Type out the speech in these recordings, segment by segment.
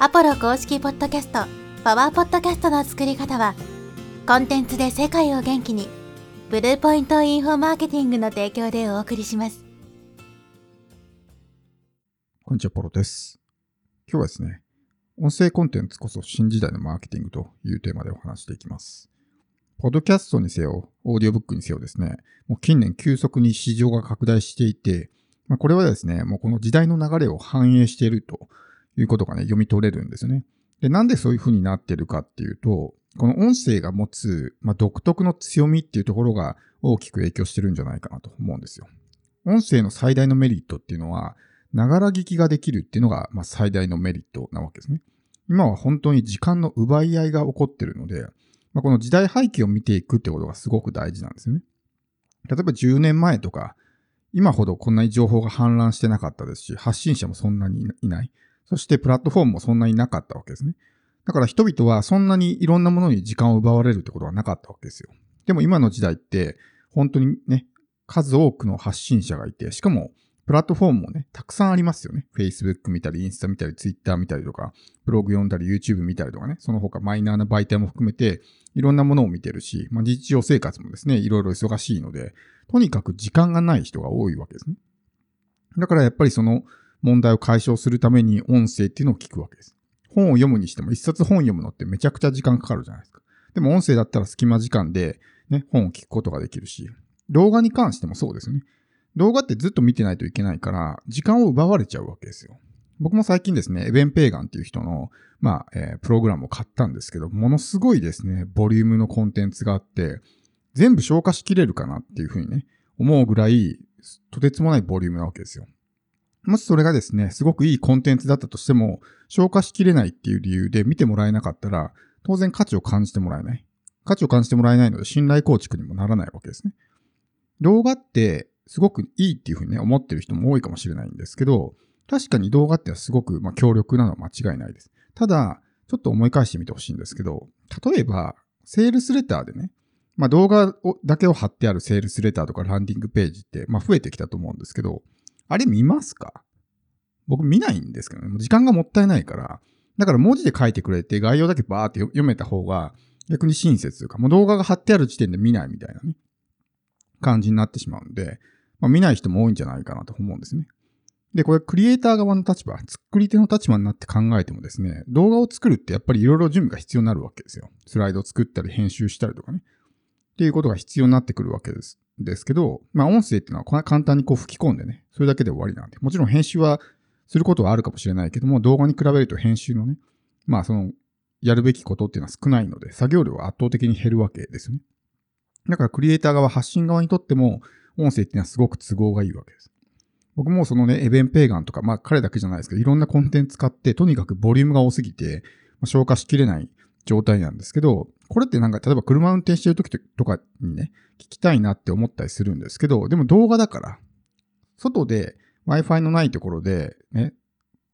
アポロ公式ポッドキャスト、パワーポッドキャストの作り方は、コンテンツで世界を元気に、ブルーポイントインフォマーケティングの提供でお送りします。こんにちは、ポロです。今日はですね、音声コンテンツこそ新時代のマーケティングというテーマでお話していきます。ポッドキャストにせよ、オーディオブックにせよですね、もう近年急速に市場が拡大していて、まあ、これはですね、もうこの時代の流れを反映しているということがね、読み取れるんですよね。で、なんでそういう風になってるかっていうと、この音声が持つ、まあ、独特の強みっていうところが大きく影響してるんじゃないかなと思うんですよ。音声の最大のメリットっていうのは、ながら聞きができるっていうのが、まあ、最大のメリットなわけですね。今は本当に時間の奪い合いが起こってるので、まあ、この時代背景を見ていくってことがすごく大事なんですよね。例えば10年前とか、今ほどこんなに情報が氾濫してなかったですし、発信者もそんなにいない。そしてプラットフォームもそんなになかったわけですね。だから人々はそんなにいろんなものに時間を奪われるってことはなかったわけですよ。でも今の時代って、本当にね、数多くの発信者がいて、しかもプラットフォームもね、たくさんありますよね。Facebook 見たり、インスタ見たり、Twitter 見たりとか、ブログ読んだり、YouTube 見たりとかね、その他マイナーな媒体も含めて、いろんなものを見てるし、まあ、日常生活もですね、いろいろ忙しいので、とにかく時間がない人が多いわけですね。だからやっぱりその問題を解消するために音声っていうのを聞くわけです。本を読むにしても一冊本読むのってめちゃくちゃ時間かかるじゃないですか。でも音声だったら隙間時間でね、本を聞くことができるし、動画に関してもそうですね。動画ってずっと見てないといけないから、時間を奪われちゃうわけですよ。僕も最近ですね、エベン・ペーガンっていう人の、まあ、えープログラムを買ったんですけど、ものすごいですね、ボリュームのコンテンツがあって、全部消化しきれるかなっていうふうにね、思うぐらい、とてつもないボリュームなわけですよ。もしそれがですね、すごくいいコンテンツだったとしても、消化しきれないっていう理由で見てもらえなかったら、当然価値を感じてもらえない。価値を感じてもらえないので信頼構築にもならないわけですね。動画ってすごくいいっていうふうにね、思ってる人も多いかもしれないんですけど、確かに動画ってはすごくまあ強力なのは間違いないです。ただ、ちょっと思い返してみてほしいんですけど、例えば、セールスレターでね、まあ動画をだけを貼ってあるセールスレターとかランディングページって、まあ増えてきたと思うんですけど、あれ見ますか？僕見ないんですけどね、時間がもったいないから、だから文字で書いてくれて概要だけバーって読めた方が逆に親切というか、もう動画が貼ってある時点で見ないみたいなね、感じになってしまうんで、まあ見ない人も多いんじゃないかなと思うんですね。で、これクリエイター側の立場、作り手の立場になって考えてもですね、動画を作るってやっぱりいろいろ準備が必要になるわけですよ。スライドを作ったり編集したりとかね。っていうことが必要になってくるわけです。ですけど、まあ音声っていうのはこんな簡単にこう吹き込んでね、それだけで終わりなんで、もちろん編集はすることはあるかもしれないけども、動画に比べると編集のね、まあその、やるべきことっていうのは少ないので、作業量は圧倒的に減るわけですね。だからクリエイター側、発信側にとっても、音声っていうのはすごく都合がいいわけです。僕もそのね、エベン・ペーガンとか、まあ彼だけじゃないですけど、いろんなコンテンツ使って、とにかくボリュームが多すぎて、ま消化しきれない状態なんですけど、これってなんか、例えば車運転してる時とかにね、聞きたいなって思ったりするんですけど、でも動画だから、外で Wi-Fi のないところで、ね、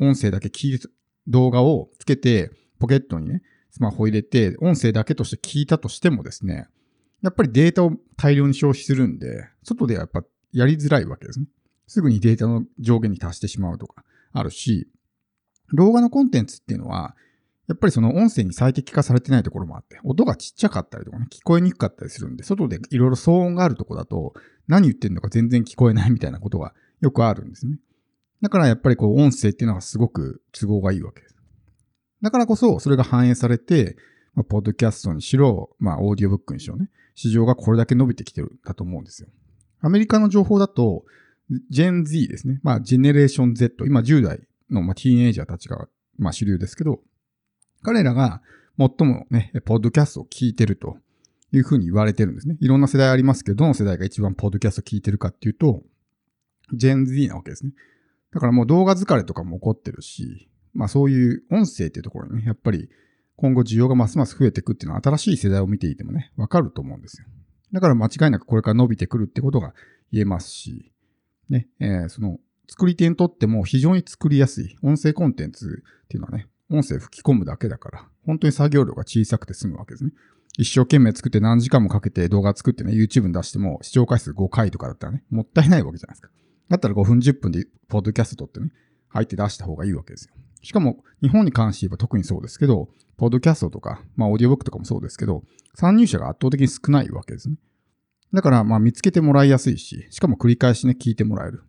音声だけ聞いて、動画をつけて、ポケットにね、スマホ入れて、音声だけとして聞いたとしてもですね、やっぱりデータを大量に消費するんで、外ではやっぱやりづらいわけですね。すぐにデータの上限に達してしまうとかあるし、動画のコンテンツっていうのは、やっぱりその音声に最適化されてないところもあって、音がちっちゃかったりとかね、聞こえにくかったりするんで、外でいろいろ騒音があるとこだと、何言ってんのか全然聞こえないみたいなことがよくあるんですね。だからやっぱりこう音声っていうのがすごく都合がいいわけです。だからこそ、それが反映されて、まあ、ポッドキャストにしろ、まあ、オーディオブックにしろね、市場がこれだけ伸びてきてるんだと思うんですよ。アメリカの情報だと、ジェン Z ですね。まあ、ジェネレーション Z。今10代の、まあ、ティーンエイジャーたちが、まあ、主流ですけど、彼らが最もね、ポッドキャストを聞いてるというふうに言われてるんですね。いろんな世代ありますけど、どの世代が一番ポッドキャストを聞いてるかっていうと、ジェン Z なわけですね。だからもう動画疲れとかも起こってるし、まあそういう音声っていうところにね、やっぱり今後需要がますます増えていくっていうのは新しい世代を見ていてもね、わかると思うんですよ。だから間違いなくこれから伸びてくるってことが言えますし、ね、えーその作り手にとっても非常に作りやすい音声コンテンツっていうのはね、音声吹き込むだけだから、本当に作業量が小さくて済むわけですね。一生懸命作って何時間もかけて動画作ってね、YouTube に出しても視聴回数5回とかだったらね、もったいないわけじゃないですか。だったら5分10分でポッドキャストってね、入って出した方がいいわけですよ。しかも日本に関して言えば特にそうですけど、ポッドキャストとか、まあオーディオブックとかもそうですけど、参入者が圧倒的に少ないわけですね。だからまあ見つけてもらいやすいし、しかも繰り返しね、聞いてもらえる。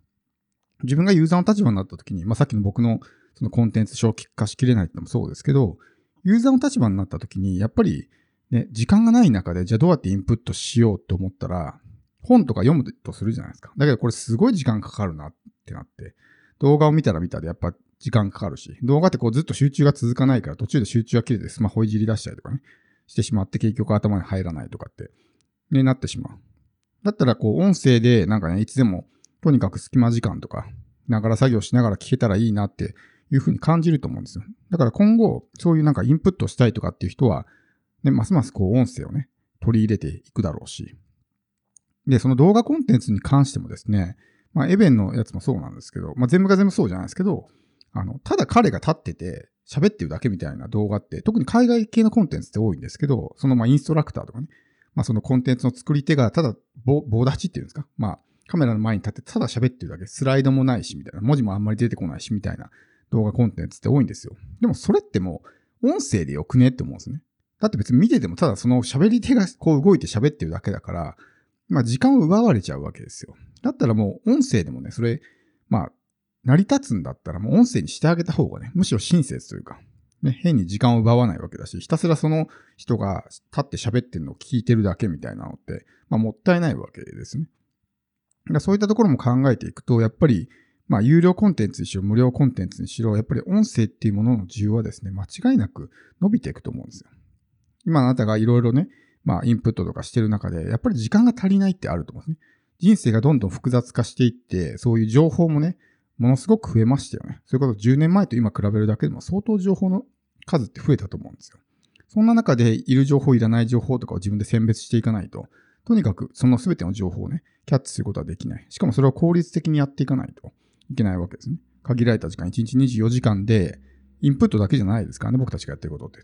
自分がユーザーの立場になった時に、まあさっきの僕のそのコンテンツ消費化しきれないってのもそうですけど、ユーザーの立場になった時に、やっぱりね、時間がない中で、じゃあどうやってインプットしようと思ったら、本とか読むとするじゃないですか。だけどこれすごい時間かかるなってなって、動画を見たら見たでやっぱ時間かかるし、動画ってこうずっと集中が続かないから途中で集中が切れてスマホいじり出したりとかね、してしまって結局頭に入らないとかって、ね、なってしまう。だったらこう音声でなんかね、いつでもとにかく隙間時間とか、ながら作業しながら聞けたらいいなっていうふうに感じると思うんですよ。だから今後、そういうなんかインプットしたいとかっていう人は、ね、ますますこう音声をね、取り入れていくだろうし。で、その動画コンテンツに関してもですね、まあ、エベンのやつもそうなんですけど、まあ、全部が全部そうじゃないですけど、あの、ただ彼が立ってて喋ってるだけみたいな動画って、特に海外系のコンテンツって多いんですけど、そのまあインストラクターとかね、まあそのコンテンツの作り手がただ棒立ちっていうんですか、まあカメラの前に立ってただ喋ってるだけ、スライドもないしみたいな、文字もあんまり出てこないしみたいな動画コンテンツって多いんですよ。でもそれってもう音声でよくねって思うんですね。だって別に見ててもただその喋り手がこう動いて喋ってるだけだから、まあ時間を奪われちゃうわけですよ。だったらもう音声でもね、それ、まあ、成り立つんだったらもう音声にしてあげた方がね、むしろ親切というか、ね、変に時間を奪わないわけだし、ひたすらその人が立って喋ってるのを聞いてるだけみたいなのって、まあもったいないわけですね。だそういったところも考えていくと、やっぱり、まあ有料コンテンツにしろ、無料コンテンツにしろ、やっぱり音声っていうものの需要はですね、間違いなく伸びていくと思うんですよ。今あなたがいろいろね、まあインプットとかしてる中で、やっぱり時間が足りないってあると思うんですね。人生がどんどん複雑化していって、そういう情報もね、ものすごく増えましたよね。それこそ10年前と今比べるだけでも相当情報の数って増えたと思うんですよ。そんな中でいる情報、いらない情報とかを自分で選別していかないと、とにかくその全ての情報をね、キャッチすることはできない。しかもそれを効率的にやっていかないといけないわけですね。限られた時間、1日24時間で、インプットだけじゃないですからね、僕たちがやってることって。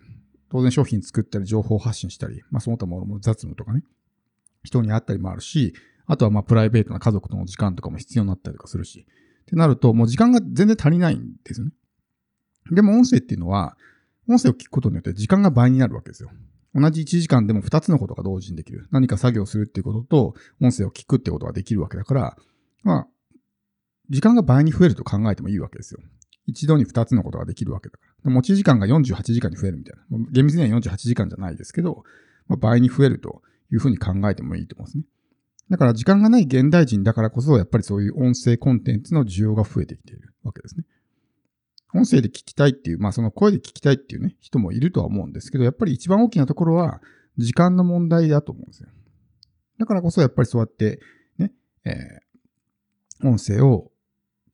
当然商品作ったり、情報発信したり、まあその他も雑務とかね、人に会ったりもあるし、あとはまあプライベートな家族との時間とかも必要になったりとかするし、ってなるともう時間が全然足りないんですよね。でも音声っていうのは、音声を聞くことによって時間が倍になるわけですよ。同じ1時間でも2つのことが同時にできる。何か作業するっていうことと、音声を聞くってことができるわけだから、まあ、時間が倍に増えると考えてもいいわけですよ。一度に2つのことができるわけだから。持ち時間が48時間に増えるみたいな。厳密には48時間じゃないですけど、まあ、倍に増えるというふうに考えてもいいと思うんですね。だから時間がない現代人だからこそ、やっぱりそういう音声コンテンツの需要が増えてきているわけですね。音声で聞きたいっていう、まあその声で聞きたいっていうね、人もいるとは思うんですけど、やっぱり一番大きなところは時間の問題だと思うんですよ。だからこそやっぱりそうやってね、えー、音声を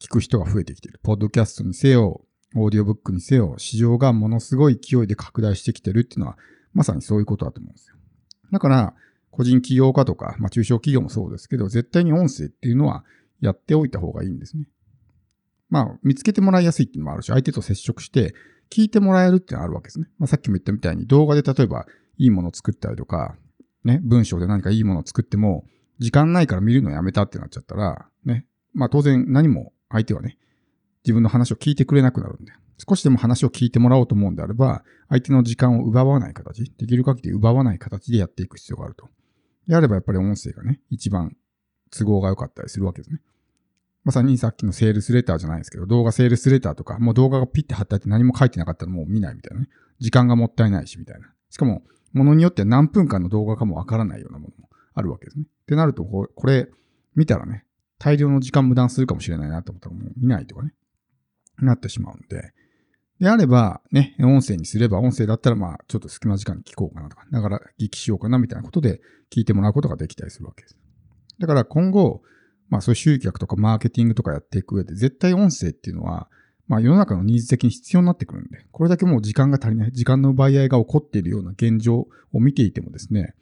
聞く人が増えてきている。ポッドキャストにせよ、オーディオブックにせよ、市場がものすごい勢いで拡大してきてるっていうのは、まさにそういうことだと思うんですよ。だから、個人起業家とか、まあ中小企業もそうですけど、絶対に音声っていうのはやっておいた方がいいんですね。まあ、見つけてもらいやすいっていうのもあるし、相手と接触して聞いてもらえるっていうのがあるわけですね。まあさっきも言ったみたいに動画で例えばいいものを作ったりとか、ね、文章で何かいいものを作っても、時間ないから見るのやめたってなっちゃったら、ね、まあ当然何も相手はね、自分の話を聞いてくれなくなるんで、少しでも話を聞いてもらおうと思うんであれば、相手の時間を奪わない形、できる限り奪わない形でやっていく必要があると。であればやっぱり音声がね、一番都合が良かったりするわけですね。まさにさっきのセールスレターじゃないですけど、動画セールスレターとか、もう動画がピッて貼ってあって何も書いてなかったらもう見ないみたいなね。時間がもったいないし、みたいな。しかも、ものによっては何分間の動画かもわからないようなものもあるわけですね。ってなると、これ、見たらね、大量の時間無駄するかもしれないなと思ったらもう見ないとかね、なってしまうんで、であれば、ね、音声にすれば、音声だったらまあ、ちょっと隙間時間に聞こうかなとか、だから聞きしようかなみたいなことで聞いてもらうことができたりするわけです。だから今後、まあそういう集客とかマーケティングとかやっていく上で、絶対音声っていうのは、まあ世の中のニーズ的に必要になってくるんで、これだけもう時間が足りない、時間の奪い合いが起こっているような現状を見ていてもですね、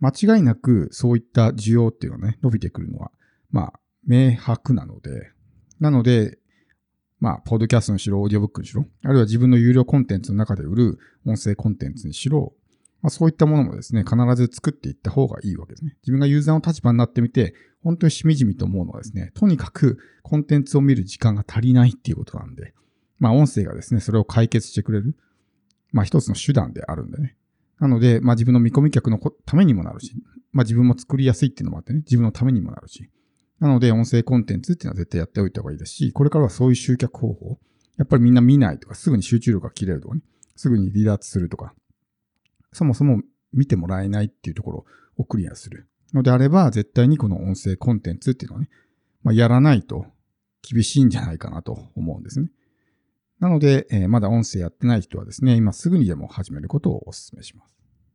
間違いなくそういった需要っていうのはね、伸びてくるのは、まあ、明白なので、なので、まあ、ポッドキャストにしろ、オーディオブックにしろ、あるいは自分の有料コンテンツの中で売る音声コンテンツにしろ、まあ、そういったものもですね、必ず作っていった方がいいわけですね。自分がユーザーの立場になってみて、本当にしみじみと思うのはですね、とにかくコンテンツを見る時間が足りないっていうことなんで、まあ音声がですね、それを解決してくれる、まあ一つの手段であるんでね。なので、まあ自分の見込み客のためにもなるし、まあ自分も作りやすいっていうのもあってね、自分のためにもなるし。なので、音声コンテンツっていうのは絶対やっておいた方がいいですし、これからはそういう集客方法、やっぱりみんな見ないとか、すぐに集中力が切れるとかね、すぐに離脱するとか、そもそも見てもらえないっていうところをクリアするのであれば、絶対にこの音声コンテンツっていうのはね、まあ、やらないと厳しいんじゃないかなと思うんですね。なので、えー、まだ音声やってない人はですね、今すぐにでも始めることをお勧めします。